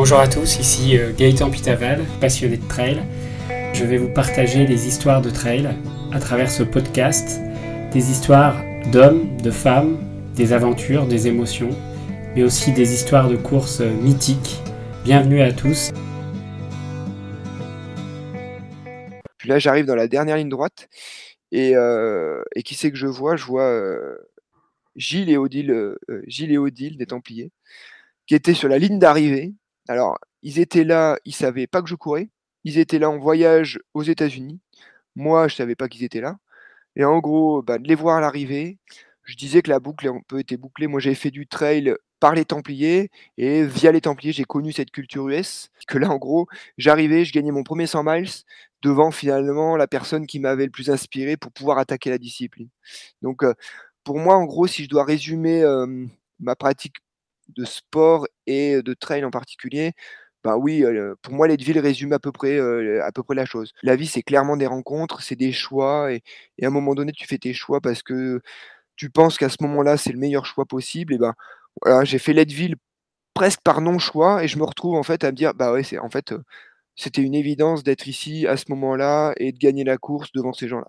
Bonjour à tous, ici euh, Gaëtan Pitaval, passionné de trail. Je vais vous partager les histoires de trail à travers ce podcast, des histoires d'hommes, de femmes, des aventures, des émotions, mais aussi des histoires de courses mythiques. Bienvenue à tous. Puis là, j'arrive dans la dernière ligne droite et, euh, qui c'est que je vois? Je vois euh, Gilles euh, Gilles et Odile des Templiers qui étaient sur la ligne d'arrivée. Alors, ils étaient là, ils savaient pas que je courais. Ils étaient là en voyage aux États-Unis. Moi, je savais pas qu'ils étaient là. Et en gros, bah, les voir à l'arrivée, je disais que la boucle un peu était bouclée. Moi, j'avais fait du trail par les Templiers et via les Templiers, j'ai connu cette culture US. Que là, en gros, j'arrivais, je gagnais mon premier 100 miles devant finalement la personne qui m'avait le plus inspiré pour pouvoir attaquer la discipline. Donc, euh, pour moi, en gros, si je dois résumer euh, ma pratique de sport et de trail en particulier, bah oui, pour moi, Leadville résume à peu près, à peu près la chose. La vie, c'est clairement des rencontres, c'est des choix, et, et, à un moment donné, tu fais tes choix parce que tu penses qu'à ce moment-là, c'est le meilleur choix possible. Et ben, voilà, j'ai fait Leadville presque par non-choix, et je me retrouve en fait à me dire, bah ouais, c'est en fait, c'était une évidence d'être ici à ce moment-là et de gagner la course devant ces gens-là.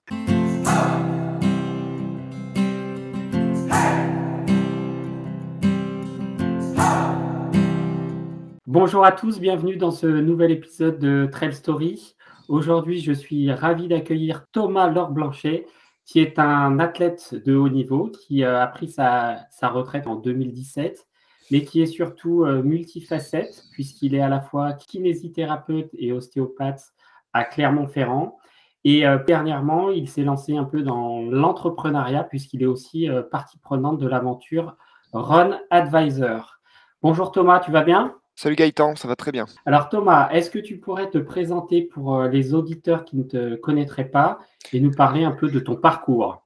Bonjour à tous, bienvenue dans ce nouvel épisode de Trail Story. Aujourd'hui, je suis ravi d'accueillir Thomas Laure Blanchet, qui est un athlète de haut niveau qui a pris sa, sa retraite en 2017 mais qui est surtout euh, multifacette, puisqu'il est à la fois kinésithérapeute et ostéopathe à Clermont-Ferrand. Et euh, dernièrement, il s'est lancé un peu dans l'entrepreneuriat, puisqu'il est aussi euh, partie prenante de l'aventure Run Advisor. Bonjour Thomas, tu vas bien? Salut Gaëtan, ça va très bien. Alors Thomas, est-ce que tu pourrais te présenter pour les auditeurs qui ne te connaîtraient pas et nous parler un peu de ton parcours?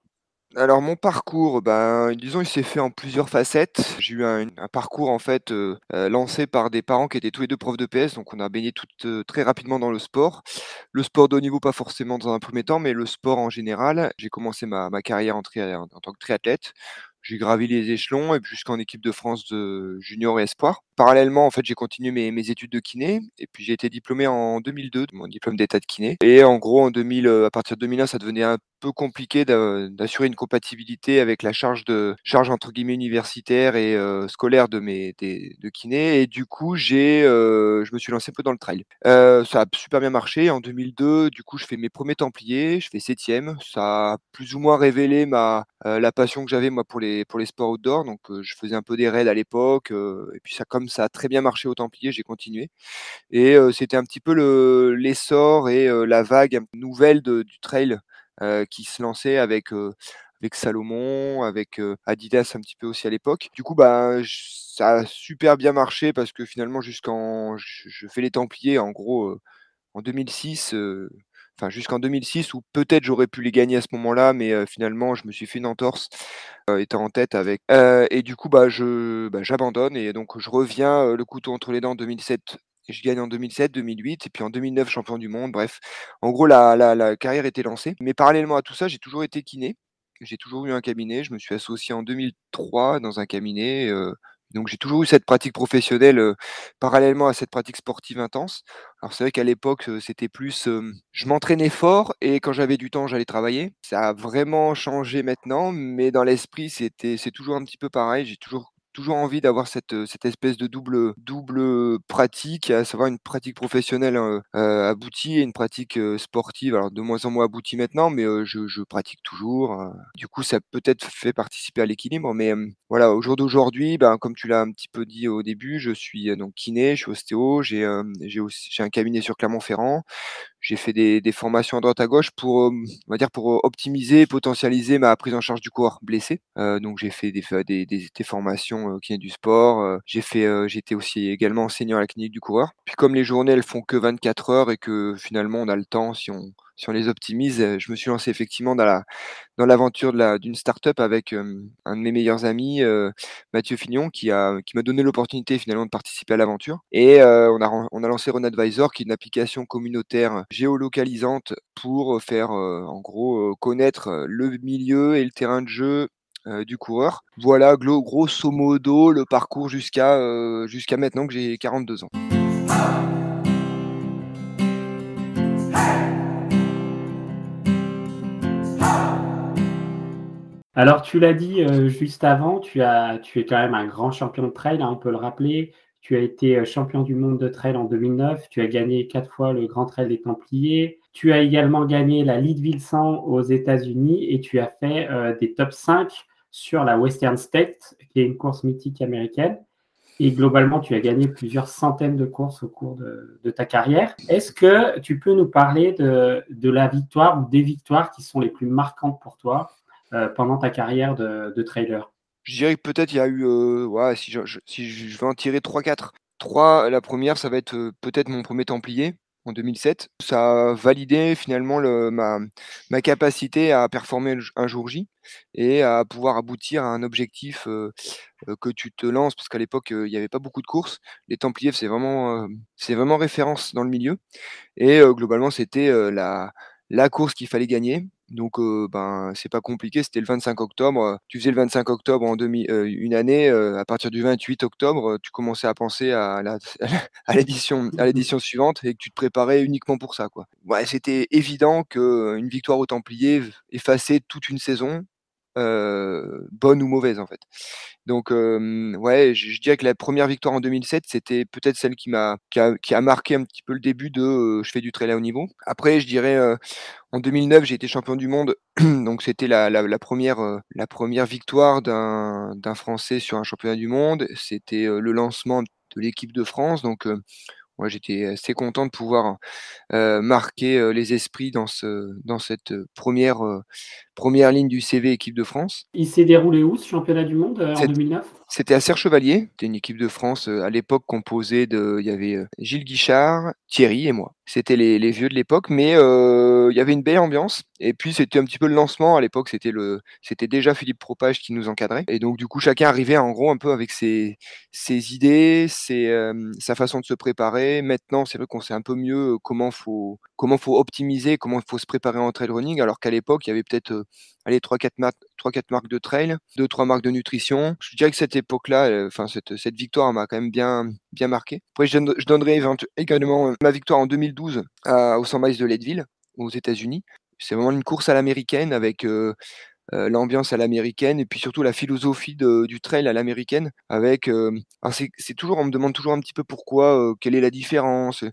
Alors mon parcours, ben, disons, il s'est fait en plusieurs facettes. J'ai eu un, parcours en fait euh, euh, lancé par des parents qui étaient tous les deux profs de PS, donc on a baigné tout, euh, très rapidement dans le sport. Le sport de haut niveau, pas forcément dans un premier temps, mais le sport en général. J'ai commencé ma, carrière en, en, tant que triathlète. J'ai gravi les échelons et jusqu'en équipe de France de junior et espoir. Parallèlement, en fait, j'ai continué mes, études de kiné et puis j'ai été diplômé en 2002 de mon diplôme d'état de kiné. Et en gros, en 2000, à partir de 2001, ça devenait un peu compliqué d'assurer une compatibilité avec la charge de charge entre guillemets universitaire et euh, scolaire de mes de kiné et du coup j'ai euh, je me suis lancé un peu dans le trail. Euh, ça a super bien marché en 2002. Du coup je fais mes premiers Templiers, je fais septième. Ça a plus ou moins révélé ma la passion que j'avais moi pour les pour les sports outdoor. Donc je faisais un peu des raids à l'époque et puis ça comme ça a très bien marché au Templiers, j'ai continué et c'était un petit peu le l'essor et la vague nouvelle du trail euh, qui se lançait avec avec Salomon, avec Adidas un petit peu aussi à l'époque. Du coup, bah, ça a super bien marché parce que finalement, jusqu'en, je, fais les Templiers en gros en 2006, enfin jusqu'en 2006 où peut-être j'aurais pu les gagner à ce moment-là, mais finalement, je me suis fait une entorse, étant en tête avec. et du coup, bah, je, bah, j'abandonne et donc je reviens le couteau entre les dents en 2007 je gagne en 2007, 2008, et puis en 2009, champion du monde. Bref, en gros, la, la, carrière était lancée. Mais parallèlement à tout ça, j'ai toujours été kiné. J'ai toujours eu un cabinet. Je me suis associé en 2003 dans un cabinet. Donc j'ai toujours eu cette pratique professionnelle parallèlement à cette pratique sportive intense. Alors c'est vrai qu'à l'époque c'était plus, je m'entraînais fort et quand j'avais du temps j'allais travailler. Ça a vraiment changé maintenant, mais dans l'esprit c'était c'est toujours un petit peu pareil. J'ai toujours toujours envie d'avoir cette, cette espèce de double, double pratique, à savoir une pratique professionnelle euh, aboutie et une pratique sportive, alors de moins en moins aboutie maintenant, mais je, je, pratique toujours. Du coup, ça peut-être fait participer à l'équilibre, mais voilà, au jour d'aujourd'hui, ben, comme tu l'as un petit peu dit au début, je suis donc kiné, je suis ostéo, j'ai j'ai un cabinet sur Clermont-Ferrand, j'ai fait des, des, formations à droite à gauche pour, on va dire, pour optimiser et potentialiser ma prise en charge du corps blessé. Euh, donc j'ai fait des, des, des, formations qui est du sport. j'ai fait, j'étais aussi également enseignant à la clinique du coureur. Puis comme les journées elles font que 24 heures et que finalement on a le temps si on si on les optimise, je me suis lancé effectivement dans la dans l'aventure d'une start-up avec un de mes meilleurs amis, Mathieu Fignon, qui qui m'a donné l'opportunité finalement de participer à l'aventure. Et on a on a lancé Run Advisor, qui est une application communautaire géolocalisante pour faire en gros connaître le milieu et le terrain de jeu du coureur. Voilà grosso modo le parcours jusqu'à jusqu'à maintenant que j'ai 42 ans. Alors, tu l'as dit euh, juste avant, tu, as, tu es quand même un grand champion de trail, hein, on peut le rappeler. Tu as été euh, champion du monde de trail en 2009. Tu as gagné quatre fois le Grand Trail des Templiers. Tu as également gagné la Leadville 100 aux États-Unis et tu as fait euh, des top 5 sur la Western State, qui est une course mythique américaine. Et globalement, tu as gagné plusieurs centaines de courses au cours de, ta carrière. Est-ce que tu peux nous parler de, la victoire ou des victoires qui sont les plus marquantes pour toi pendant ta carrière de, trailer Je dirais que peut-être il y a eu, euh, si, je, je vais en tirer 3-4. 3, la première, ça va être euh, peut-être mon premier Templier en 2007. Ça a validé finalement le, ma, capacité à performer un jour J et à pouvoir aboutir à un objectif que tu te lances, parce qu'à l'époque, il n'y avait pas beaucoup de courses. Les Templiers, c'est vraiment, référence dans le milieu. Et globalement, c'était la course qu'il fallait gagner. Donc, ben, c'est pas compliqué. C'était le 25 octobre. Tu faisais le 25 octobre en demi, une année. à partir du 28 octobre, tu commençais à penser à, à l'édition, à l'édition suivante et que tu te préparais uniquement pour ça, quoi. Ouais, c'était évident qu'une victoire au Templiers effaçait toute une saison, bonne ou mauvaise en fait. Donc ouais, je, dirais que la première victoire en 2007, c'était peut-être celle qui m'a qui a, marqué un petit peu le début de je fais du très haut niveau. Après, je dirais en 2009, j'ai été champion du monde, donc c'était la, la, première la première victoire d'un Français sur un championnat du monde. C'était le lancement de l'équipe de France, donc moi j'étais assez content de pouvoir marquer les esprits dans, ce, dans cette première, première ligne du CV équipe de France. Il s'est déroulé où ce championnat du monde en 2009 C'était à Serre-Chevalier, c'était une équipe de France à l'époque composée de, il y avait Gilles Guichard, Thierry et moi. C'était les, vieux de l'époque, mais il y avait une belle ambiance. Et puis c'était un petit peu le lancement à l'époque, c'était c'était déjà Philippe Propage qui nous encadrait. Et donc du coup chacun arrivait en gros un peu avec ses, ses idées, sa façon de se préparer. Maintenant c'est vrai qu'on sait un peu mieux comment faut, comment faut optimiser, comment faut se préparer en trail running, alors qu'à l'époque il y avait peut-être allez, 3-4 marques, 3-4 marques de trail, 2-3 marques de nutrition. Je dirais que cette époque-là, euh, enfin cette, cette victoire m'a quand même bien, bien marqué. Après, je, donnerai également euh, ma victoire en 2012 à, au 100 miles de Leadville, aux États-Unis. C'est vraiment une course à l'américaine avec euh, l'ambiance à l'américaine et puis surtout la philosophie du trail à l'américaine avec c'est toujours on me demande toujours un petit peu pourquoi quelle est la différence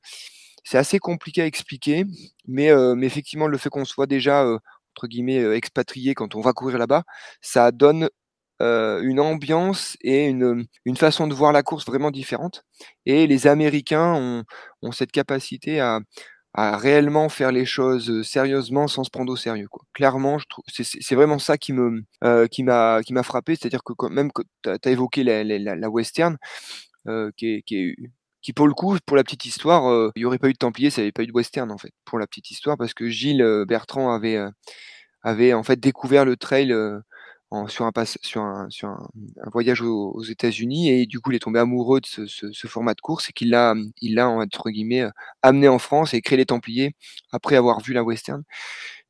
c'est assez compliqué à expliquer mais effectivement le fait qu'on soit déjà entre guillemets expatrié quand on va courir là-bas, ça donne une ambiance et une, une, façon de voir la course vraiment différente. Et les Américains ont, cette capacité à, réellement faire les choses sérieusement sans se prendre au sérieux. Quoi. Clairement, je trouve c'est vraiment ça qui me euh, qui m'a qui m'a frappé, c'est-à-dire que quand même tu as, évoqué la, western, euh, qui, est, qui, est, qui pour le coup, pour la petite histoire, euh, il n'y aurait pas eu de Templier, ça n'avait pas eu de western en fait, pour la petite histoire, parce que Gilles euh, Bertrand avait, euh, avait en fait découvert le trail sur, un, voyage aux, États-Unis et du coup il est tombé amoureux de ce format de course et qu'il l'a, il l'a entre guillemets amené en France et créé les Templiers après avoir vu la western.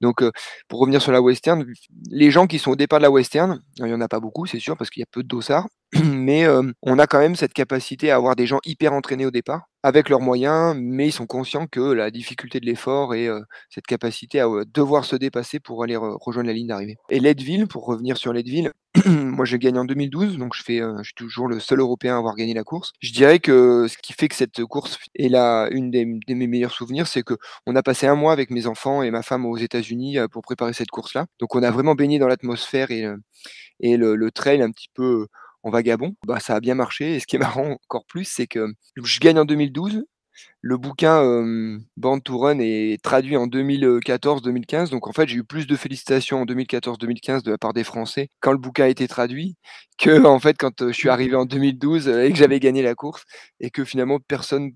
Donc, pour revenir sur la western, les gens qui sont au départ de la western, il n'y en a pas beaucoup, c'est sûr, parce qu'il y a peu de dossards, mais on a quand même cette capacité à avoir des gens hyper entraînés au départ, avec leurs moyens, mais ils sont conscients que la difficulté de l'effort et cette capacité à devoir se dépasser pour aller rejoindre la ligne d'arrivée. Et Leadville, pour revenir sur Leadville, moi je gagne en 2012, donc je, fais, je suis toujours le seul Européen à avoir gagné la course. Je dirais que ce qui fait que cette course est là, une des, mes meilleurs souvenirs, c'est que on a passé un mois avec mes enfants et ma femme aux États-Unis pour préparer cette course-là. Donc on a vraiment baigné dans l'atmosphère et, et le, trail un petit peu en vagabond. Bah ça a bien marché. Et ce qui est marrant encore plus, c'est que je gagne en 2012. Le bouquin euh, Band to Run est traduit en 2014-2015. Donc en fait, j'ai eu plus de félicitations en 2014-2015 de la part des Français quand le bouquin a été traduit que en fait quand je suis arrivé en 2012 et que j'avais gagné la course et que finalement personne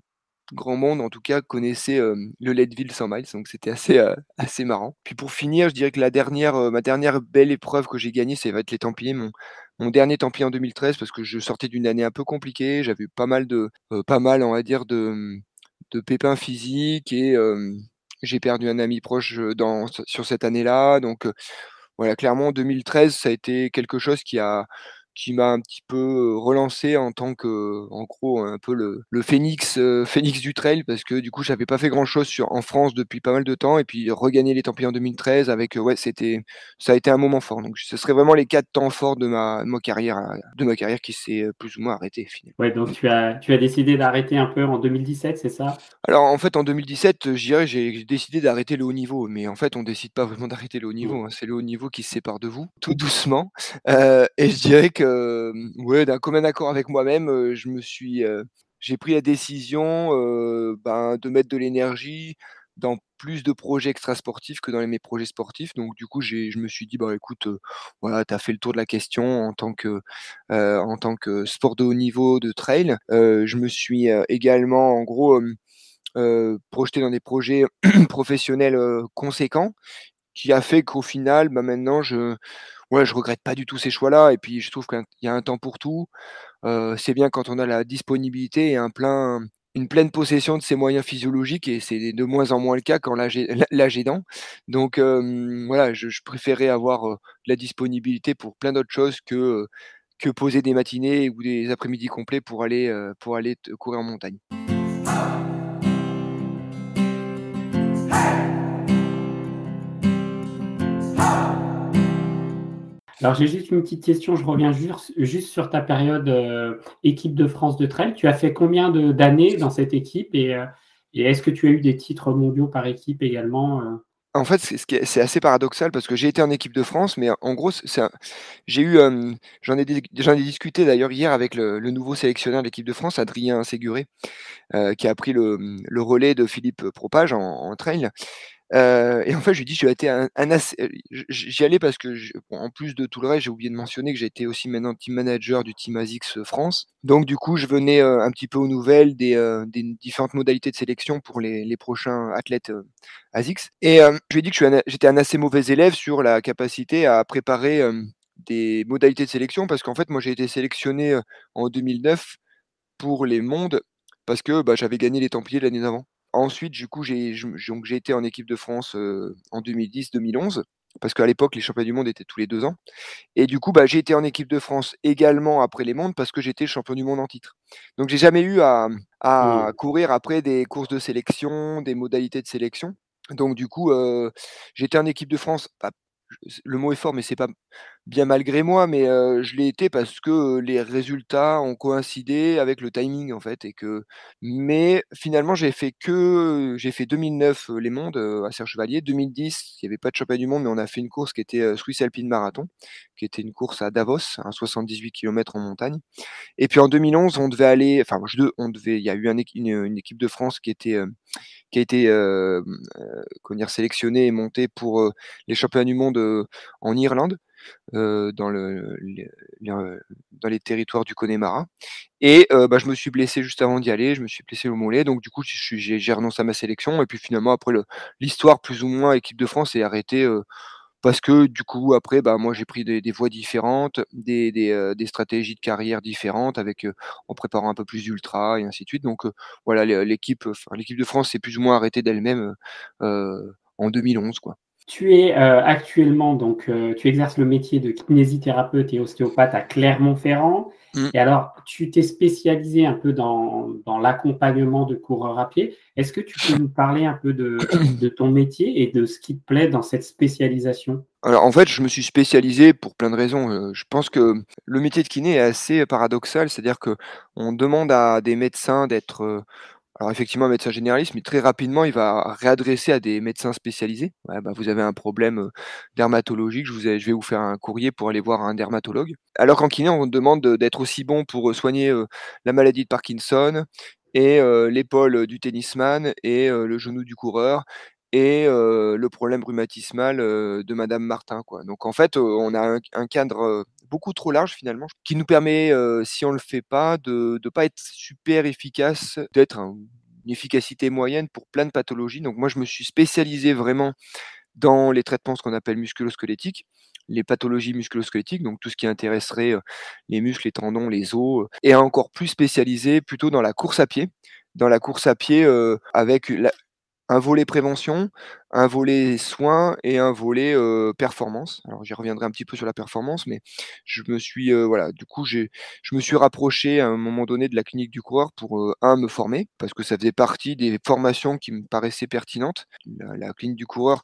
grand monde, en tout cas, connaissait le Leadville 100 miles, donc c'était assez, assez marrant. Puis pour finir, je dirais que la dernière, ma dernière belle épreuve que j'ai gagnée, ça va être les Templiers, mon, dernier Templier en 2013, parce que je sortais d'une année un peu compliquée, j'avais pas mal de, pas mal, on va dire, de, de pépins physiques et j'ai perdu un ami proche dans, sur cette année-là, donc voilà, clairement, 2013, ça a été quelque chose qui a qui m'a un petit peu relancé en tant que, en gros, un peu le, le phénix, phénix du trail, parce que du coup, j'avais pas fait grand chose sur, en France depuis pas mal de temps, et puis regagner les Templiers en 2013 avec, ouais, c'était, ça a été un moment fort. Donc, ce serait vraiment les quatre temps forts de ma, de ma carrière, de ma carrière qui s'est plus ou moins arrêtée finalement. Ouais, donc tu as, tu as décidé d'arrêter un peu en 2017, c'est ça? Alors, en fait, en 2017, je dirais, j'ai décidé d'arrêter le haut niveau, mais en fait, on décide pas vraiment d'arrêter le haut niveau. Mmh. Hein. C'est le haut niveau qui se sépare de vous, tout doucement. Euh, et je dirais que, ouais, d'un commun accord avec moi-même, je me suis, j'ai pris la décision ben, de mettre de l'énergie dans plus de projets extrasportifs que dans mes projets sportifs. Donc du coup, je me suis dit, bah écoute, voilà, tu as fait le tour de la question en tant que, en tant que sport de haut niveau de trail. je me suis également, en gros, projeté dans des projets professionnels conséquents, qui a fait qu'au final, bah maintenant, je ouais, je regrette pas du tout ces choix-là. Et puis, je trouve qu'il y a un temps pour tout. c'est bien quand on a la disponibilité et une pleine possession de ses moyens physiologiques. Et c'est de moins en moins le cas quand l'âge est aidant. Donc, voilà, je, préférais avoir la disponibilité pour plein d'autres choses que, poser des matinées ou des après-midi complets pour aller courir en montagne. Alors j'ai juste une petite question, je reviens juste, sur ta période euh, équipe de France de trail. Tu as fait combien d'années dans cette équipe euh, et, est-ce que tu as eu des titres mondiaux par équipe également euh? En fait, c'est assez paradoxal parce que j'ai été en équipe de France, mais en gros, j'ai eu, j'en ai, ai, discuté d'ailleurs hier avec le, nouveau sélectionneur de l'équipe de France, Adrien Séguré, qui a pris le, relais de Philippe Propage en trail. Euh, et en fait, je lui dis, j'ai été un, euh, j'y allais parce que, en plus de tout le reste, j'ai oublié de mentionner que été aussi maintenant team manager du team ASICS France. Donc, du coup, je venais euh, un petit peu aux nouvelles des, différentes modalités de sélection pour les, les prochains athlètes ASICS. Et je lui ai dit que j'étais un assez mauvais élève sur la capacité à préparer des modalités de sélection parce qu'en fait, moi, j'ai été sélectionné en 2009 pour les mondes parce que bah, j'avais gagné les Templiers l'année d'avant. Ensuite, du coup, j'ai été en équipe de France en 2010-2011, parce qu'à l'époque, les championnats du monde étaient tous les deux ans. Et du coup, bah, j'ai été en équipe de France également après les mondes, parce que j'étais champion du monde en titre. Donc, j'ai jamais eu à, mmh. courir après des courses de sélection, des modalités de sélection. Donc, du coup, j'étais en équipe de France, le mot est fort, mais c'est pas bien malgré moi, mais je l'ai été parce que les résultats ont coïncidé avec le timing en fait, et que mais finalement j'ai fait que j'ai fait 2009 les mondes à Serge Chevalier, 2010 il n'y avait pas de championnat du monde, mais on a fait une course qui était Swiss Alpine Marathon, qui était une course à Davos, un 78 km en montagne, et puis en 2011 on devait aller, enfin je, on devait, il y a eu une, équipe de France qui était qui a été euh, sélectionnée et montée pour les championnats du monde en Irlande. Euh, les, dans les territoires du Connemara. Et euh, bah, je me suis blessé juste avant d'y aller, je me suis blessé au mollet, donc du coup j'ai renoncé à ma sélection. Et puis finalement, après l'histoire plus ou moins équipe de France est arrêtée euh, parce que du coup après bah moi j'ai pris des, voies différentes, des, stratégies de carrière différentes avec en préparant un peu plus d'ultra et ainsi de suite. Donc voilà l'équipe l'équipe de France s'est plus ou moins arrêtée d'elle-même en 2011 quoi. Tu es euh, actuellement, donc, euh, tu exerces le métier de kinésithérapeute et ostéopathe à Clermont-Ferrand. Mm. Et alors, tu t'es spécialisé un peu dans, dans l'accompagnement de coureurs à pied. Est-ce que tu peux nous parler un peu de, de, ton métier et de ce qui te plaît dans cette spécialisation? Alors, en fait, je me suis spécialisé pour plein de raisons. Euh, je pense que le métier de kiné est assez paradoxal, c'est-à-dire que on demande à des médecins d'être alors effectivement, un médecin généraliste, mais très rapidement, il va réadresser à des médecins spécialisés. bah, vous avez un problème dermatologique, je, vais vous faire un courrier pour aller voir un dermatologue. Alors qu'en kiné, on demande d'être aussi bon pour soigner la maladie de Parkinson et l'épaule du tennisman et le genou du coureur et le problème rhumatismal de Madame Martin. Donc en fait, on a un cadre beaucoup trop large finalement, qui nous permet, si on le fait pas, de ne pas être super efficace, d'être une efficacité moyenne pour plein de pathologies. Donc moi, je me suis spécialisé vraiment dans les traitements ce qu'on appelle musculosquelettiques, les pathologies musculosquelettiques, donc tout ce qui intéresserait les muscles, les tendons, les os, et encore plus spécialisé plutôt dans la course à pied, dans la course à pied avec la, un volet prévention, un volet soins et un volet, performance. Alors j'y reviendrai un petit peu sur la performance, mais je me suis, voilà, du coup, je me suis rapproché à un moment donné de la clinique du coureur pour, 1 me former parce que ça faisait partie des formations qui me paraissaient pertinentes. La clinique du coureur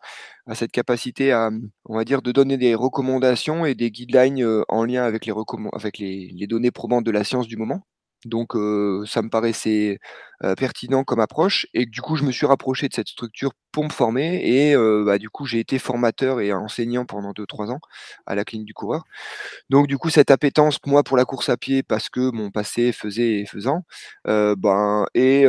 a cette capacité à, on va dire, de donner des recommandations et des guidelines, en lien avec les données probantes de la science du moment. Donc ça me paraissait, heu, pertinent comme approche et du coup, je me suis rapproché de cette structure pour me former et heu, bah, du coup, j'ai été formateur et enseignant pendant 2-3 ans à la clinique du coureur. Donc du coup, cette appétence, moi, pour la course à pied parce que mon passé faisait et faisant, heu, ben et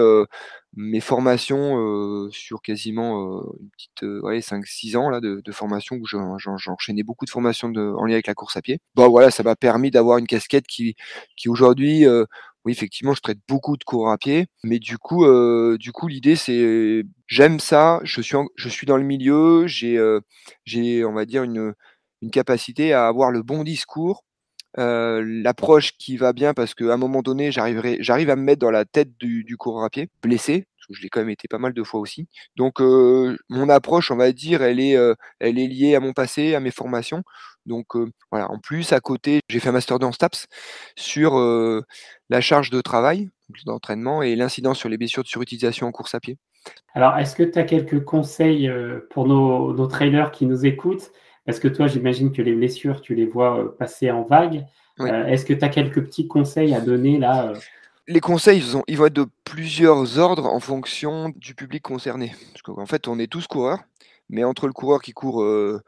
mes formations, sur quasiment, une petite, ouais 5-6 ans là de formation où j'en j'en j'enchaînais beaucoup de formations en lien avec la course à pied. Bah, voilà, ça m'a permis d'avoir une casquette qui qui aujourd'hui, oui effectivement, je traite beaucoup de coureurs à pied, mais du coup, heu, du coup l'idée c'est j'aime ça, je suis dans le milieu, j'ai, j'ai on va dire une, capacité à avoir le bon discours, heu, l'approche qui va bien parce qu'à un moment donné, j'arrive à me mettre dans la tête du du coureur à pied, blessé, parce que je l'ai quand même été pas mal de fois aussi. Donc mon approche, on va dire, elle est liée à mon passé, à mes formations. Donc voilà, en plus à côté, j'ai fait un master 2 en STAPS sur, la charge de travail, d'entraînement et l'incidence sur les blessures de surutilisation en course à pied. Alors, est-ce que tu as quelques conseils, pour nos nos trailers qui nous écoutent? Parce que toi, j'imagine que les blessures, tu les vois, passer en vagues. Heu, Oui. est-ce que tu as quelques petits conseils à donner là? Les conseils, ils ont ils vont être de plusieurs ordres en fonction du public concerné. Parce qu'en fait, on est tous coureurs, mais entre le coureur qui court, 1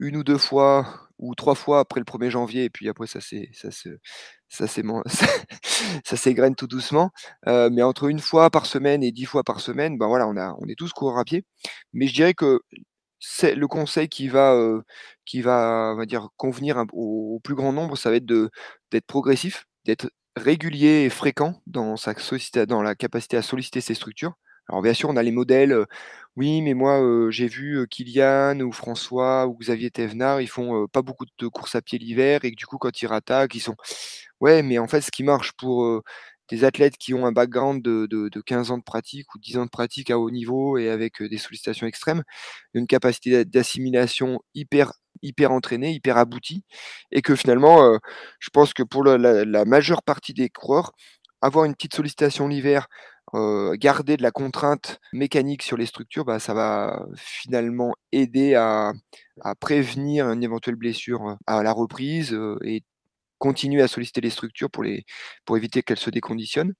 ou 2 fois ou 3 fois après le 1er janvier et puis après ça c'est ça se ça s'égrène tout doucement, heu, mais entre 1 fois par semaine et 10 fois par semaine, ben, voilà, on a on est tous coureurs à pied. Mais je dirais que c'est le conseil qui va, heu, qui va, on va dire, convenir au plus grand nombre, ça va être de d'être progressif, d'être régulier et fréquent dans sa dans la capacité à solliciter ces structures. Alors bien sûr, on a les modèles, heu: «Oui, mais moi, j'ai vu, Kylian ou François ou Xavier Thévenard, ils font, pas beaucoup de courses à pied l'hiver et que du coup, quand ils rattaquent, ils sont» ouais, mais en fait, ce qui marche pour, des athlètes qui ont un background de de de 15 ans de pratique ou 10 ans de pratique à haut niveau et avec, des sollicitations extrêmes, une capacité d'a d'assimilation hyper hyper entraînée, hyper aboutie et que finalement, je pense que pour la la majeure partie des coureurs, avoir une petite sollicitation l'hiver, heu, garder de la contrainte mécanique sur les structures, bah, ça va finalement aider à prévenir une éventuelle blessure, heu, à la reprise, heu et continuer à solliciter les structures pour les pour éviter qu'elles se déconditionnent.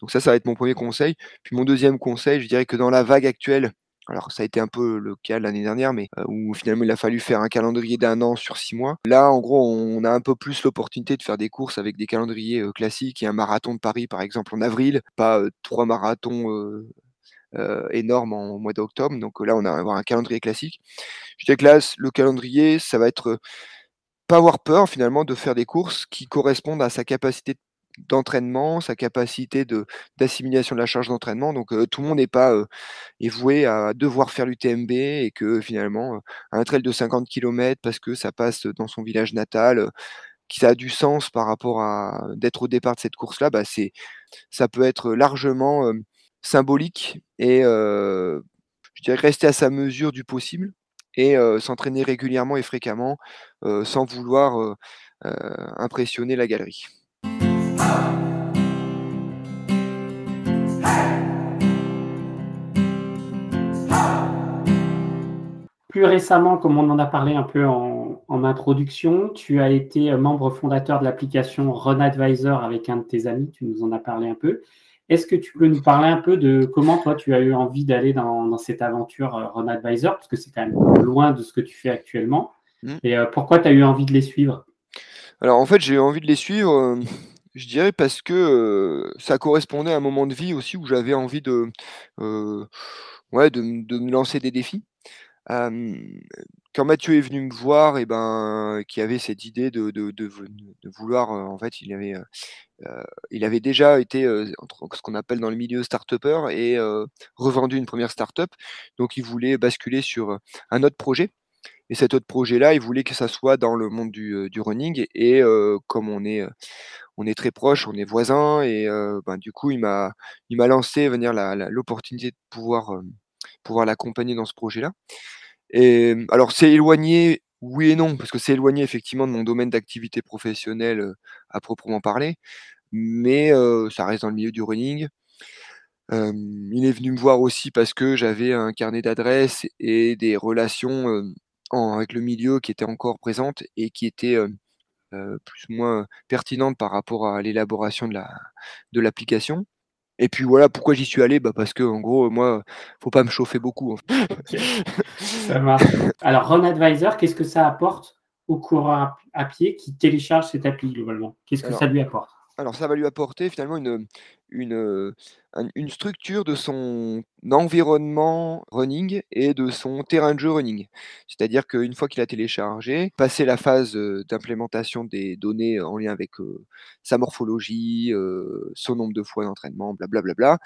Donc ça, ça va être mon 1er conseil. Puis mon 2e conseil, je dirais que dans la vague actuelle, alors ça a été un peu le cas l'année dernière, mais heu, où finalement il a fallu faire un calendrier d'1 an sur 6 mois. Là, en gros, on a un peu plus l'opportunité de faire des courses avec des calendriers, heu, classiques et un marathon de Paris, par exemple, en avril, pas, heu, 3 marathons, énormes en mois d'octobre. Donc là, on a avoir un calendrier classique. Je dirais que là, le calendrier, ça va être, pas avoir peur finalement de faire des courses qui correspondent à sa capacité d'entraînement, sa capacité de d'assimilation de la charge d'entraînement. Donc heu, tout le monde n'est pas, est voué à devoir faire l'UTMB et que finalement, heu, un trail de 50 kilomètres parce que ça passe dans son village natal, heu, que ça a du sens par rapport à d'être au départ de cette course-là, bah, c'est ça peut être largement, symbolique et je dirais rester à sa mesure du possible et s'entraîner régulièrement et fréquemment, sans vouloir, impressionner la galerie. Plus récemment, comme on en a parlé un peu en en introduction, tu as été, heu, membre fondateur de l'application RunAdvisor avec un de tes amis, tu nous en as parlé un peu. Est-ce que tu peux nous parler un peu de comment toi tu as eu envie d'aller dans dans cette aventure, heu, RunAdvisor? Parce que c'est quand même loin de ce que tu fais actuellement Mmh. et heu, pourquoi tu as eu envie de les suivre? Alors en fait, j'ai eu envie de les suivre, je dirais parce que, ça correspondait à un moment de vie aussi où j'avais envie de, heu, ouais, de m de me lancer des défis. Quand Mathieu est venu me voir et ben, qu'il y avait cette idée de vouloir, en fait, il avait, déjà été, ce qu'on appelle dans le milieu start-upper et revendu une 1re start-up. Donc il voulait basculer sur, un autre projet et cet autre projet-là, il voulait que ça soit dans le monde du, running et comme on est, très proches, on est voisins et ben, du coup, il m'a il m'a lancé, la l'opportunité de pouvoir, pouvoir l'accompagner dans ce projet-là. Et alors c'est éloigné, oui et non, parce que c'est éloigné effectivement de mon domaine d'activité professionnelle à proprement parler, mais ça reste dans le milieu du running. il est venu me voir aussi parce que j'avais un carnet d'adresses et des relations avec le milieu qui étaient encore présentes et qui étaient plus ou moins pertinentes par rapport à l'élaboration de l'application. Et puis voilà, pourquoi j'y suis allé bah Parce que en gros, moi, faut pas me chauffer beaucoup. Ça marche. Alors, Run Advisor, qu'est-ce que ça apporte au coureur à pied qui télécharge cette appli globalement? Qu'est-ce que ça lui apporte? Alors ça va lui apporter finalement une, une, une structure de son environnement running et de son terrain de jeu running. C'est-à-dire qu'une fois qu'il a téléchargé, passé la phase d'implémentation des données en lien avec sa morphologie, son nombre de fois d'entraînement, blablabla,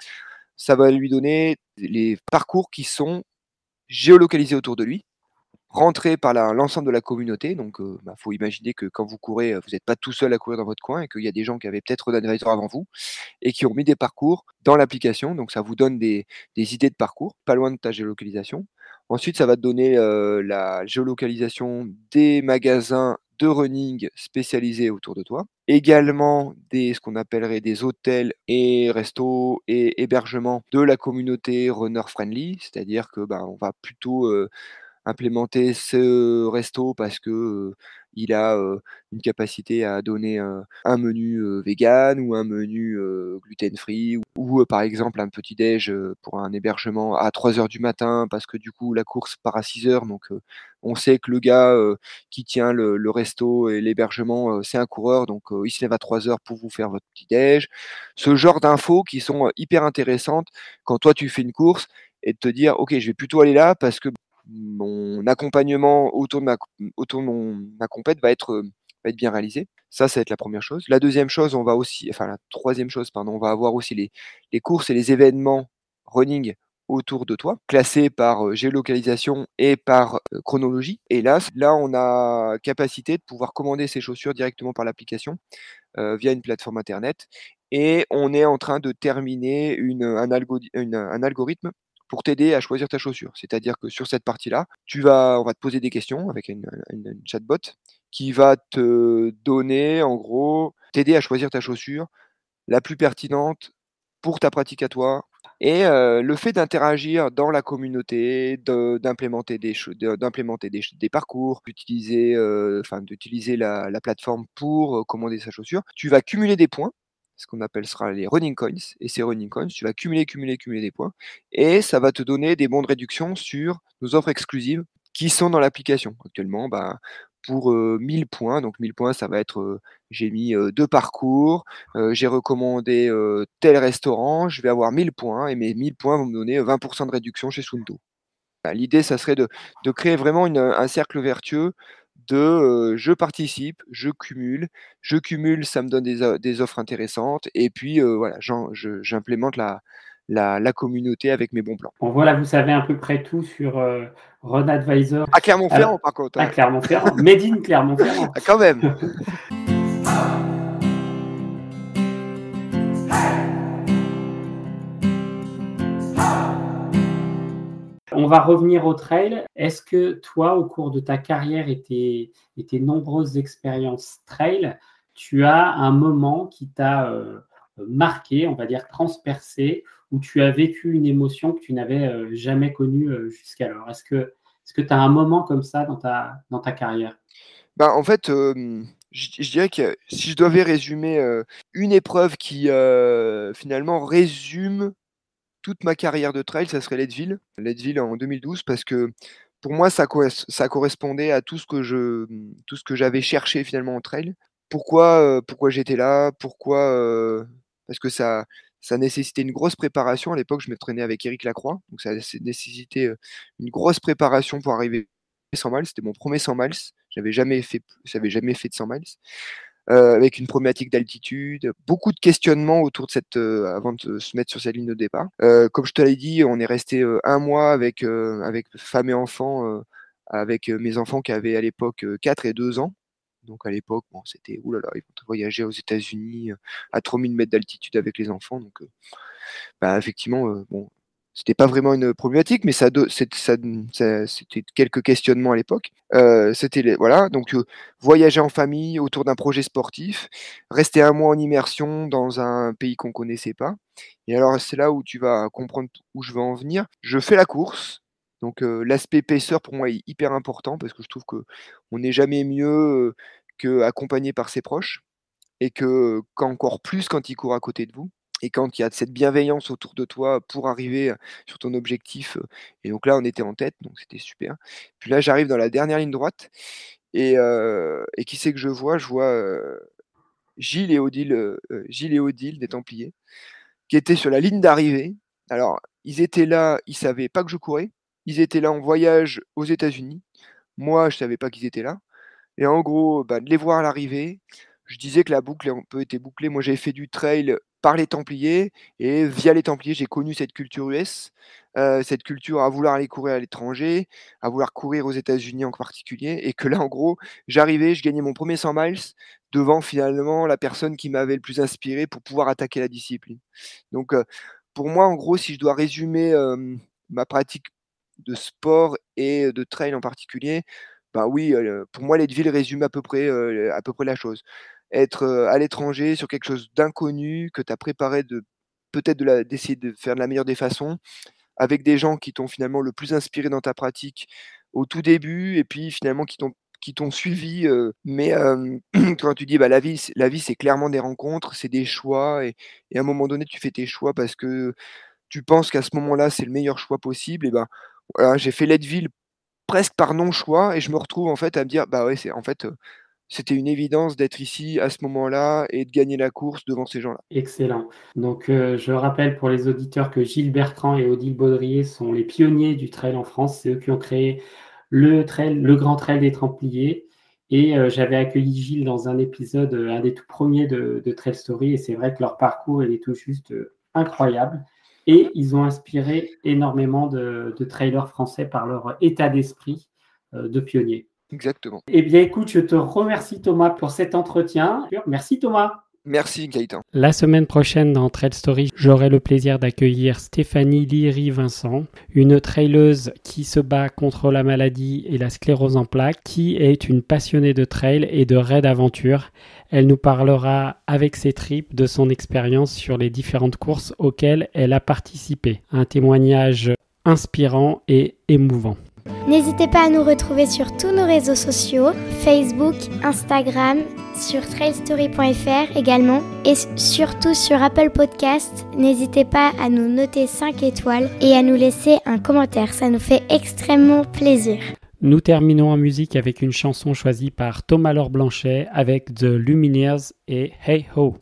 ça va lui donner les parcours qui sont géolocalisés autour de lui rentré par l'ensemble de la communauté. Donc, il bah, faut imaginer que quand vous courez, vous n'êtes pas tout seul à courir dans votre coin et qu'il y a des gens qui avaient peut-être Advisor avant vous et qui ont mis des parcours dans l'application. Donc, ça vous donne des, idées de parcours, pas loin de ta géolocalisation. Ensuite, ça va te donner la géolocalisation des magasins de running spécialisés autour de toi. Également des ce qu'on appellerait des hôtels et restos et hébergements de la communauté runner friendly, c'est-à-dire que bah, on va plutôt implémenter ce resto parce que il a une capacité à donner un menu vegan ou un menu gluten free ou, par exemple un petit déj pour un hébergement à 3 heures du matin parce que du coup la course part à 6 heures. Donc on sait que le gars qui tient le, resto et l'hébergement c'est un coureur. Donc il se lève à 3 heures pour vous faire votre petit déj. Ce genre d'infos qui sont hyper intéressantes quand toi tu fais une course et de te dire ok je vais plutôt aller là parce que mon accompagnement autour de ma, compète va être, bien réalisé. Ça, ça va être la première chose. La deuxième chose, on va aussi, enfin la troisième chose, pardon, on va avoir aussi les, courses et les événements running autour de toi, classés par géolocalisation et par chronologie. Et là, là, on a capacité de pouvoir commander ces chaussures directement par l'application via une plateforme internet. Et on est en train de terminer un algorithme pour t'aider à choisir ta chaussure. C'est-à-dire que sur cette partie-là, tu vas, on va te poser des questions avec une, chatbot qui va te donner, en gros, t'aider à choisir ta chaussure la plus pertinente pour ta pratique à toi. Et euh, le fait d'interagir dans la communauté, d'implémenter des, des, parcours, d'utiliser, euh, d'utiliser la, la, plateforme pour commander sa chaussure, tu vas cumuler des points ce qu'on appellera les running coins. Et ces running coins, tu vas cumuler, cumuler, cumuler des points. Et ça va te donner des bons de réduction sur nos offres exclusives qui sont dans l'application. Actuellement, bah, pour 1000 points, donc 1000 points, ça va être, j'ai mis deux parcours, j'ai recommandé tel restaurant, je vais avoir 1000 points et mes 1000 points vont me donner 20% de réduction chez Sunto. Bah, l'idée, ça serait de, créer vraiment un cercle vertueux de je participe, je cumule, je cumule, ça me donne des, offres intéressantes, et puis voilà, j'implémente la, la, communauté avec mes bons plans. Bon, voilà, vous savez à peu près tout sur Run Advisor. À Clermont-Ferrand, par contre. À hein. Clermont-Ferrand, Made in Clermont-Ferrand. Ah, quand même. On va revenir au trail. Est-ce que toi, au cours de ta carrière et tes, nombreuses expériences trail, tu as un moment qui t'a euh, marqué, on va dire transpercé, où tu as vécu une émotion que tu n'avais euh, jamais connue euh, jusqu'alors? Est-ce que tu as un moment comme ça dans ta, carrière? Ben, En fait, je, dirais que si je devais résumer une épreuve qui finalement résume toute ma carrière de trail, ça serait Leadville. Leadville en 2012 parce que pour moi, ça, correspondait à tout ce que j'avais cherché finalement en trail. Pourquoi, euh, pourquoi j'étais là? Pourquoi euh, Parce que ça, ça nécessitait une grosse préparation. À l'époque, je m'entraînais avec Eric Lacroix, donc ça nécessitait euh, une grosse préparation pour arriver à 100 miles. C'était mon premier 100 miles. J'avais jamais fait, jamais fait de 100 miles. Euh, avec une problématique d'altitude, beaucoup de questionnements autour de cette, euh, avant de se mettre sur cette ligne de départ. Euh, comme je te l'ai dit, on est resté un mois avec, avec femme et enfants, avec mes enfants qui avaient à l'époque 4 et 2 ans. Donc à l'époque, bon, c'était oulala, ils vont voyager aux États-Unis à 3000 mètres d'altitude avec les enfants. Donc, bah, effectivement, bon, c'était pas vraiment une problématique, mais ça, c'était quelques questionnements à l'époque. Euh, c'était voilà, donc euh, voyager en famille autour d'un projet sportif, rester un mois en immersion dans un pays qu'on connaissait pas. Et alors c'est là où tu vas comprendre où je veux en venir. Je fais la course, donc euh, l'aspect épaisseur pour moi est hyper important parce que je trouve que on n'est jamais mieux que accompagné par ses proches et que qu'encore plus quand il court à côté de vous et quand il y a cette bienveillance autour de toi pour arriver sur ton objectif. Et donc là, on était en tête, donc c'était super. Puis là, j'arrive dans la dernière ligne droite et, qui c'est que je vois? Je vois Gilles et Odile, Gilles et Odile des Templiers qui étaient sur la ligne d'arrivée. Alors, ils étaient là, ils savaient pas que je courais. Ils étaient là en voyage aux États-Unis. Moi, je savais pas qu'ils étaient là. Et en gros, bah, de les voir à l'arrivée, je disais que la boucle un peu été bouclée. Moi, j'avais fait du trail par les Templiers et via les Templiers, j'ai connu cette culture US, euh, cette culture à vouloir aller courir à l'étranger, à vouloir courir aux États-Unis en particulier. Et que là, en gros, j'arrivais, je gagnais mon premier 100 miles devant finalement la personne qui m'avait le plus inspiré pour pouvoir attaquer la discipline. Donc, euh, pour moi, en gros, si je dois résumer ma pratique de sport et de trail en particulier, bah oui, pour moi, Leadville résume à peu près, à peu près la chose être à l'étranger sur quelque chose d'inconnu que tu as préparé de peut-être d'essayer de faire de la meilleure des façons avec des gens qui t'ont finalement le plus inspiré dans ta pratique au tout début et puis finalement qui t'ont qui t'ont suivi mais quand tu dis bah la vie la vie c'est clairement des rencontres c'est des choix et, à un moment donné tu fais tes choix parce que tu penses qu'à ce moment-là c'est le meilleur choix possible et ben voilà, j'ai fait Leadville presque par non choix et je me retrouve en fait à me dire bah ouais c'est en fait c'était une évidence d'être ici à ce moment-là et de gagner la course devant ces gens-là. Excellent. Donc, euh, je rappelle pour les auditeurs que Gilles Bertrand et Odile Baudrier sont les pionniers du trail en France. C'est eux qui ont créé le, grand trail des Templiers. Et euh, j'avais accueilli Gilles dans un épisode, euh, un des tout premiers de, Trail Story. Et c'est vrai que leur parcours, est tout juste incroyable. Et ils ont inspiré énormément de, de trailers français par leur état d'esprit de pionniers. Exactement. Eh bien, écoute, je te remercie Thomas pour cet entretien. Merci Thomas. Merci Gaëtan. La semaine prochaine dans Trail Story, j'aurai le plaisir d'accueillir Stéphanie Liry-Vincent, une traileuse qui se bat contre la maladie et la sclérose en plaques, qui est une passionnée de trail et de raid aventure. Elle nous parlera avec ses tripes de son expérience sur les différentes courses auxquelles elle a participé. Un témoignage inspirant et émouvant. N'hésitez pas à nous retrouver sur tous nos réseaux sociaux, Facebook, Instagram, sur trailstory.fr également et surtout sur Apple Podcast. N'hésitez pas à nous noter 5 étoiles et à nous laisser un commentaire, ça nous fait extrêmement plaisir. Nous terminons en musique avec une chanson choisie par Thomas Laure Blanchet avec The Lumineers et Hey Ho.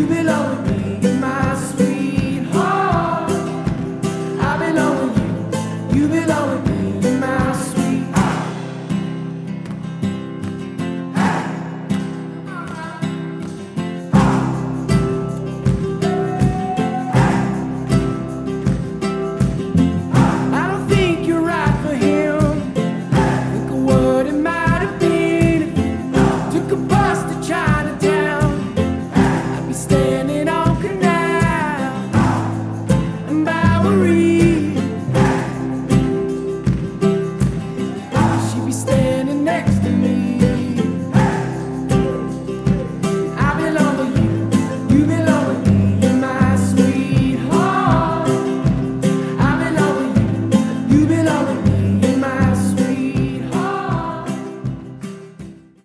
You belong with me.